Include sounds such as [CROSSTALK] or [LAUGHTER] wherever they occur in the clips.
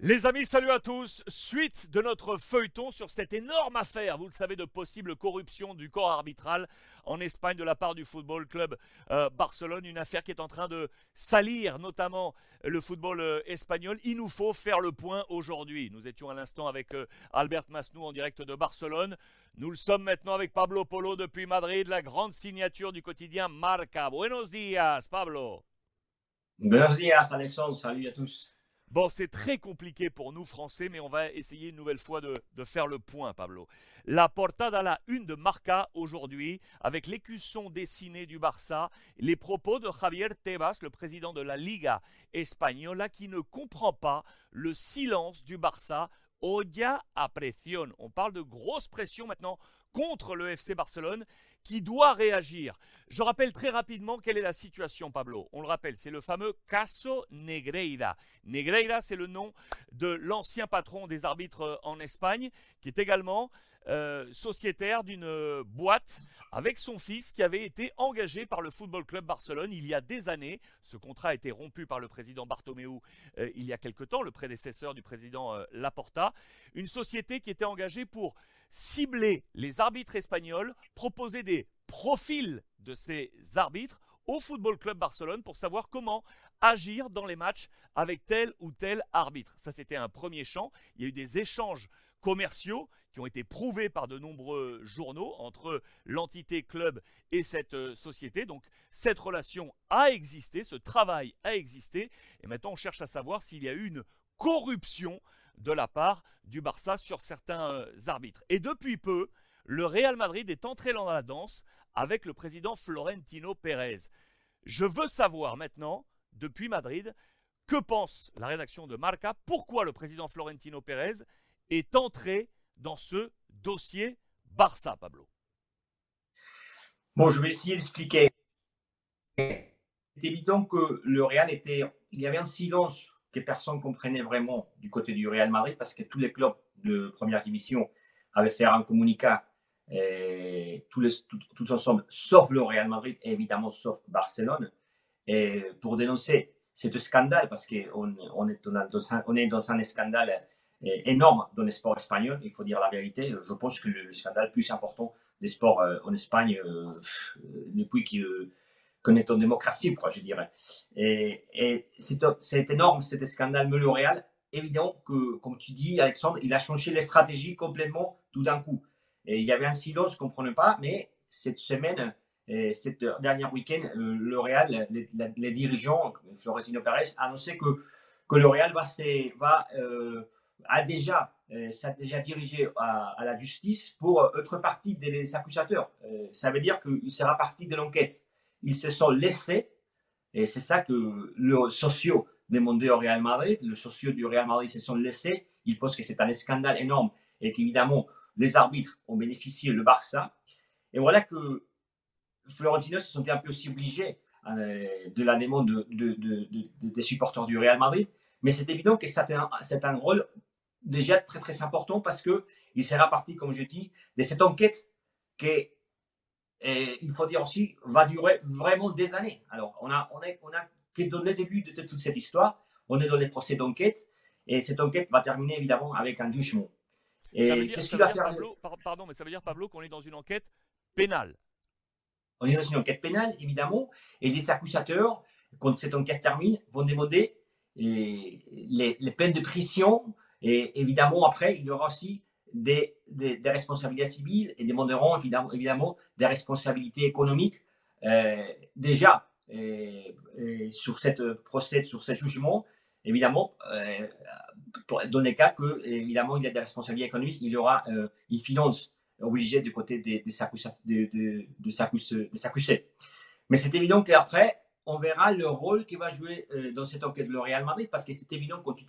Les amis, salut à tous. Suite de notre feuilleton sur cette énorme affaire, vous le savez, de possible corruption du corps arbitral en Espagne de la part du Football Club euh, Barcelone. Une affaire qui est en train de salir notamment le football euh, espagnol. Il nous faut faire le point aujourd'hui. Nous étions à l'instant avec euh, Albert Masnou en direct de Barcelone. Nous le sommes maintenant avec Pablo Polo depuis Madrid, la grande signature du quotidien Marca. Buenos días, Pablo. Buenos días, Alexandre. Salut à tous. Bon, c'est très compliqué pour nous Français, mais on va essayer une nouvelle fois de, faire le point, Pablo. La portada la une de Marca aujourd'hui, avec l'écusson dessiné du Barça, les propos de Javier Tebas, le président de la Liga Española, qui ne comprend pas le silence du Barça. Odia a presión. On parle de grosse pression maintenant contre le FC Barcelone qui doit réagir. Je rappelle très rapidement quelle est la situation, Pablo. On le rappelle, c'est le fameux Caso Negreira. Negreira, c'est le nom de l'ancien patron des arbitres euh, en Espagne, qui est également euh, sociétaire d'une euh, boîte avec son fils qui avait été engagé par le Football Club Barcelone il y a des années. Ce contrat a été rompu par le président Bartomeu il y a quelque temps, le prédécesseur du président Laporta. Une société qui était engagée pour cibler les arbitres espagnols, proposer des profils de ces arbitres au Football Club Barcelone pour savoir comment agir dans les matchs avec tel ou tel arbitre. Ça, c'était un premier champ. Il y a eu des échanges commerciaux qui ont été prouvés par de nombreux journaux entre l'entité club et cette euh, société. Donc cette relation a existé, ce travail a existé, et maintenant on cherche à savoir s'il y a eu une corruption de la part du Barça sur certains euh, arbitres. Et depuis peu, le Real Madrid est entré dans la danse avec le président Florentino Pérez. Je veux savoir maintenant, depuis Madrid, que pense la rédaction de Marca, pourquoi le président Florentino Pérez est entré dans ce dossier Barça, Pablo? Bon, je vais essayer d'expliquer. C'est évident que le Real était, il y avait un silence que personne ne comprenait vraiment du côté du Real Madrid parce que tous les clubs de première division avaient fait un communiqué tous, ensemble, sauf le Real Madrid et évidemment sauf Barcelone, pour dénoncer ce scandale parce qu'on on est, on est dans un scandale énorme dans le sport espagnol, il faut dire la vérité. Je pense que le scandale plus important des sports euh, en Espagne euh, depuis que qu'on est en démocratie, quoi, je dirais. Et, c'est énorme, cet scandale L'Oréal. Évidemment que, comme tu dis, Alexandre, il a changé les stratégies complètement tout d'un coup. Et il y avait un silence, je ne comprenais pas, mais cette semaine, et cette dernière week-end, L'Oréal, les, les, dirigeants, Florentino Pérez, a annoncé que, que L'Oréal va, va euh, a déjà, euh, déjà dirigé à, la justice pour être partie des accusateurs. Euh, ça veut dire qu'il sera partie de l'enquête ils se sont laissés, et c'est ça que le sociaux demandaient au Real Madrid, le sociaux du Real Madrid se sont laissés, ils pensent que c'est un scandale énorme et qu'évidemment les arbitres ont bénéficié le Barça. Et voilà que Florentino se sentait un peu aussi obligé euh, de la demande des supporters du Real Madrid, mais c'est évident que c'est un, un, rôle déjà très très important parce que il sera parti, comme je dis, de cette enquête qui et il faut dire aussi, va durer vraiment des années. Alors, on a, on est, on a que dans le début de toute cette histoire, on est dans les procès d'enquête, et cette enquête va terminer évidemment avec un jugement. Et qu'est-ce qu'il va faire Pablo, Pardon, mais ça veut dire, Pablo, qu'on est dans une enquête pénale. On est dans une enquête pénale, évidemment, et les accusateurs, quand cette enquête termine, vont demander les, les, les peines de prison, et évidemment, après, il y aura aussi des, responsabilités civiles et demanderont évidemment, évidemment des responsabilités économiques. Euh, déjà, euh, euh, sur cette procès, sur ce jugement, évidemment, dans les cas que, évidemment, il y a des responsabilités économiques, il y aura une finance obligée du côté des, des, de, de, s'accuser. Mais c'est évident qu'après, on verra le rôle qu'il va jouer dans cette enquête le Real Madrid, parce que c'est évident quand tu,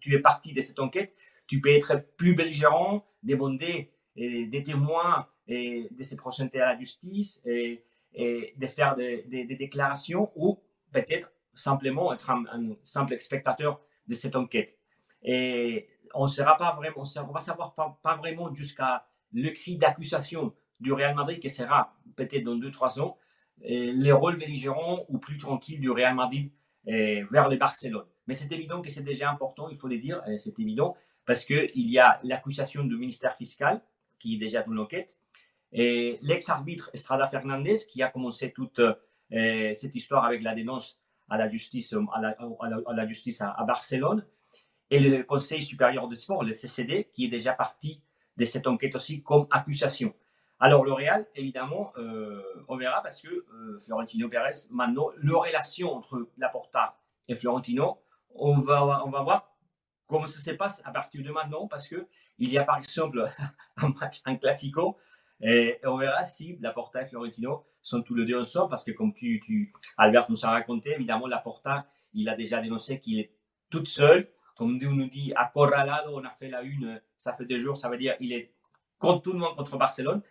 tu es parti de cette enquête, tu peux être plus belligérant, demander des témoins et de se présenter à la justice et, de faire des, déclarations ou peut-être simplement être un, simple spectateur de cette enquête. Et on ne sera pas vraiment, on va savoir pas, vraiment jusqu'à le cri d'accusation du Real Madrid qui sera peut-être dans 2-3 ans, les rôles ou plus tranquilles du Real Madrid vers le Barcelone. mais c'est évident que c'est déjà important, il faut le dire, c'est évident, parce qu'il y a l'accusation du ministère fiscal qui est déjà dans l'enquête, et l'ex-arbitre Estrada Fernandez qui a commencé toute euh, cette histoire avec la dénonce à la justice à, Barcelone, et le Conseil supérieur de sport, le CCD, qui est déjà parti de cette enquête aussi comme accusation. Alors le Real, évidemment, euh, on verra parce que euh, Florentino Pérez, maintenant, la relation entre Laporta et Florentino, on va, on va voir comment ça se passe à partir de maintenant parce que il y a par exemple [LAUGHS] un match, un classico, et on verra si Laporta et Florentino sont tous les deux ensemble parce que comme tu, tu Albert nous a raconté, évidemment, Laporta, il a déjà dénoncé qu'il est tout seul. Comme on nous dit, à Corralado, on a fait la une, ça fait deux jours, ça veut dire il est contre tout le monde contre Barcelone.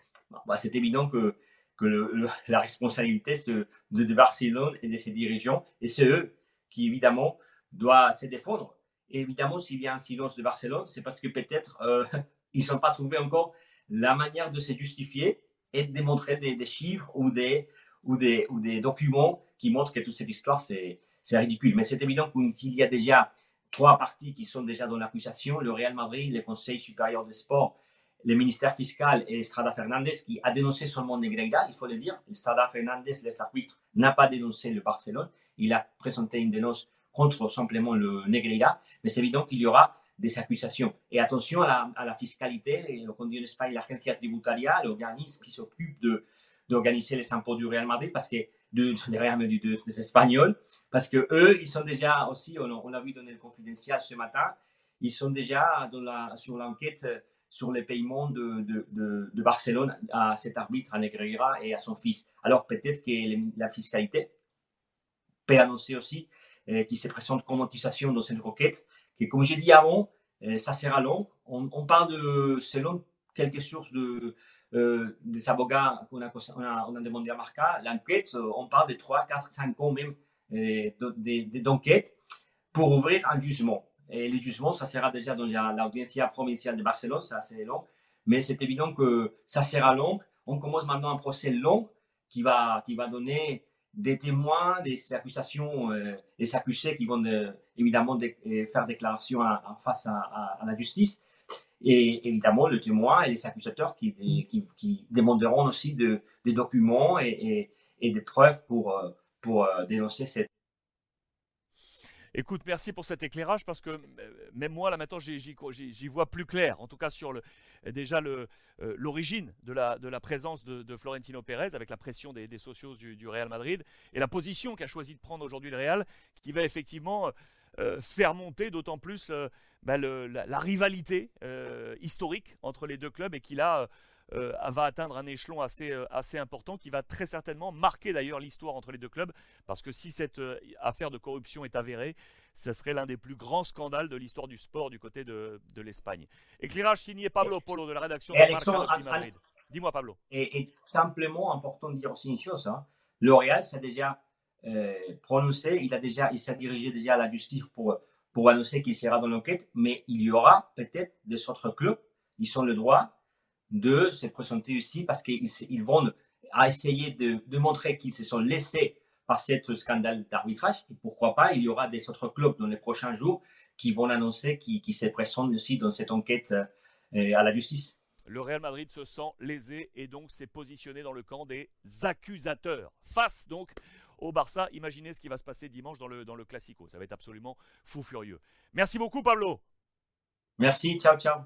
Bah, c'est évident que, que [LAUGHS] la responsabilité de, Barcelone et de ses dirigeants, et c'est eux qui, évidemment, doivent se défendre. Évidemment, s'il y a un silence de Barcelone, c'est parce que peut-être euh, [LAUGHS] ils ne sont pas trouvé encore la manière de se justifier et de démontrer des, chiffres ou des, ou, des, ou des documents qui montrent que toute cette histoire, c'est ridicule. Mais c'est évident qu'il y a déjà trois parties qui sont déjà dans l'accusation, le Real Madrid, le Conseil supérieur des sports le ministère fiscal et Estrada Fernandez qui a dénoncé seulement Negreira, il faut le dire. Estrada Fernandez, les arbitres, n'a pas dénoncé le Barcelone. Il a présenté une dénonce contre simplement le Negreira. Mais c'est évident qu'il y aura des accusations. Et attention à la, fiscalité, et on dit en Espagne l'Agencia Tributaria, l'organisme qui s'occupe d'organiser les impôts du Real Madrid, parce que de, de, des Espagnols, parce que eux, ils sont déjà aussi, on, a vu dans le confidentiel ce matin, ils sont déjà sur l'enquête sur les paiements de, de, de, Barcelone à cet arbitre, à Negreira et à son fils. Alors peut-être que la fiscalité peut annoncer aussi euh, qu'il se présente comme accusation dans cette requête, que comme j'ai dit avant, euh, ça sera long. On, parle de, selon quelques sources de, euh, des avocats qu'on a, demandé à Marca, l'enquête, on parle de 3, 4, 5 ans même d'enquête pour ouvrir un jugement. Et le jugement, ça sera déjà dans l'audience provinciale de Barcelone, ça c'est long. Mais c'est évident que ça sera long. On commence maintenant un procès long qui va, qui va donner des témoins, des accusations, euh, des accusés qui vont évidemment euh, faire déclaration en face à, la justice. Et évidemment, le témoin et les accusateurs qui, demanderont aussi de, des documents et, des preuves euh, pour dénoncer cette Écoute, merci pour cet éclairage parce que euh, même moi, là maintenant, j'y vois plus clair. En tout cas, sur le, déjà euh, l'origine de, la, de présence de, Florentino Pérez avec la pression des, socios du, Real Madrid et la position qu'a choisi de prendre aujourd'hui le Real qui va effectivement euh, faire monter d'autant plus bah, la, rivalité historique entre les deux clubs et qui là euh, va atteindre un échelon assez, euh, assez important qui va très certainement marquer d'ailleurs l'histoire entre les deux clubs parce que si cette euh, affaire de corruption est avérée, ce serait l'un des plus grands scandales de l'histoire du sport du côté de, de l'Espagne. Éclairage signé Pablo Polo de la rédaction de Marca Madrid. Dis-moi Pablo. Et, simplement important de dire aussi une chose, hein. L'Oréal s'est déjà prononcé, il a déjà, il s'est dirigé déjà à la justice pour, pour annoncer qu'il sera dans l'enquête, mais il y aura peut-être des autres clubs, ils ont le droit de se présenter ici parce qu'ils vont à essayer de, montrer qu'ils se sont laissés par ce scandale d'arbitrage. Et pourquoi pas, il y aura des autres clubs dans les prochains jours qui vont annoncer qu'ils se présentent aussi dans cette enquête euh, à la justice. Le Real Madrid se sent lésé et donc s'est positionné dans le camp des accusateurs. Face donc au Barça, imaginez ce qui va se passer dimanche dans le, dans le Classico. Ça va être absolument fou furieux. Merci beaucoup Pablo. Merci, ciao ciao.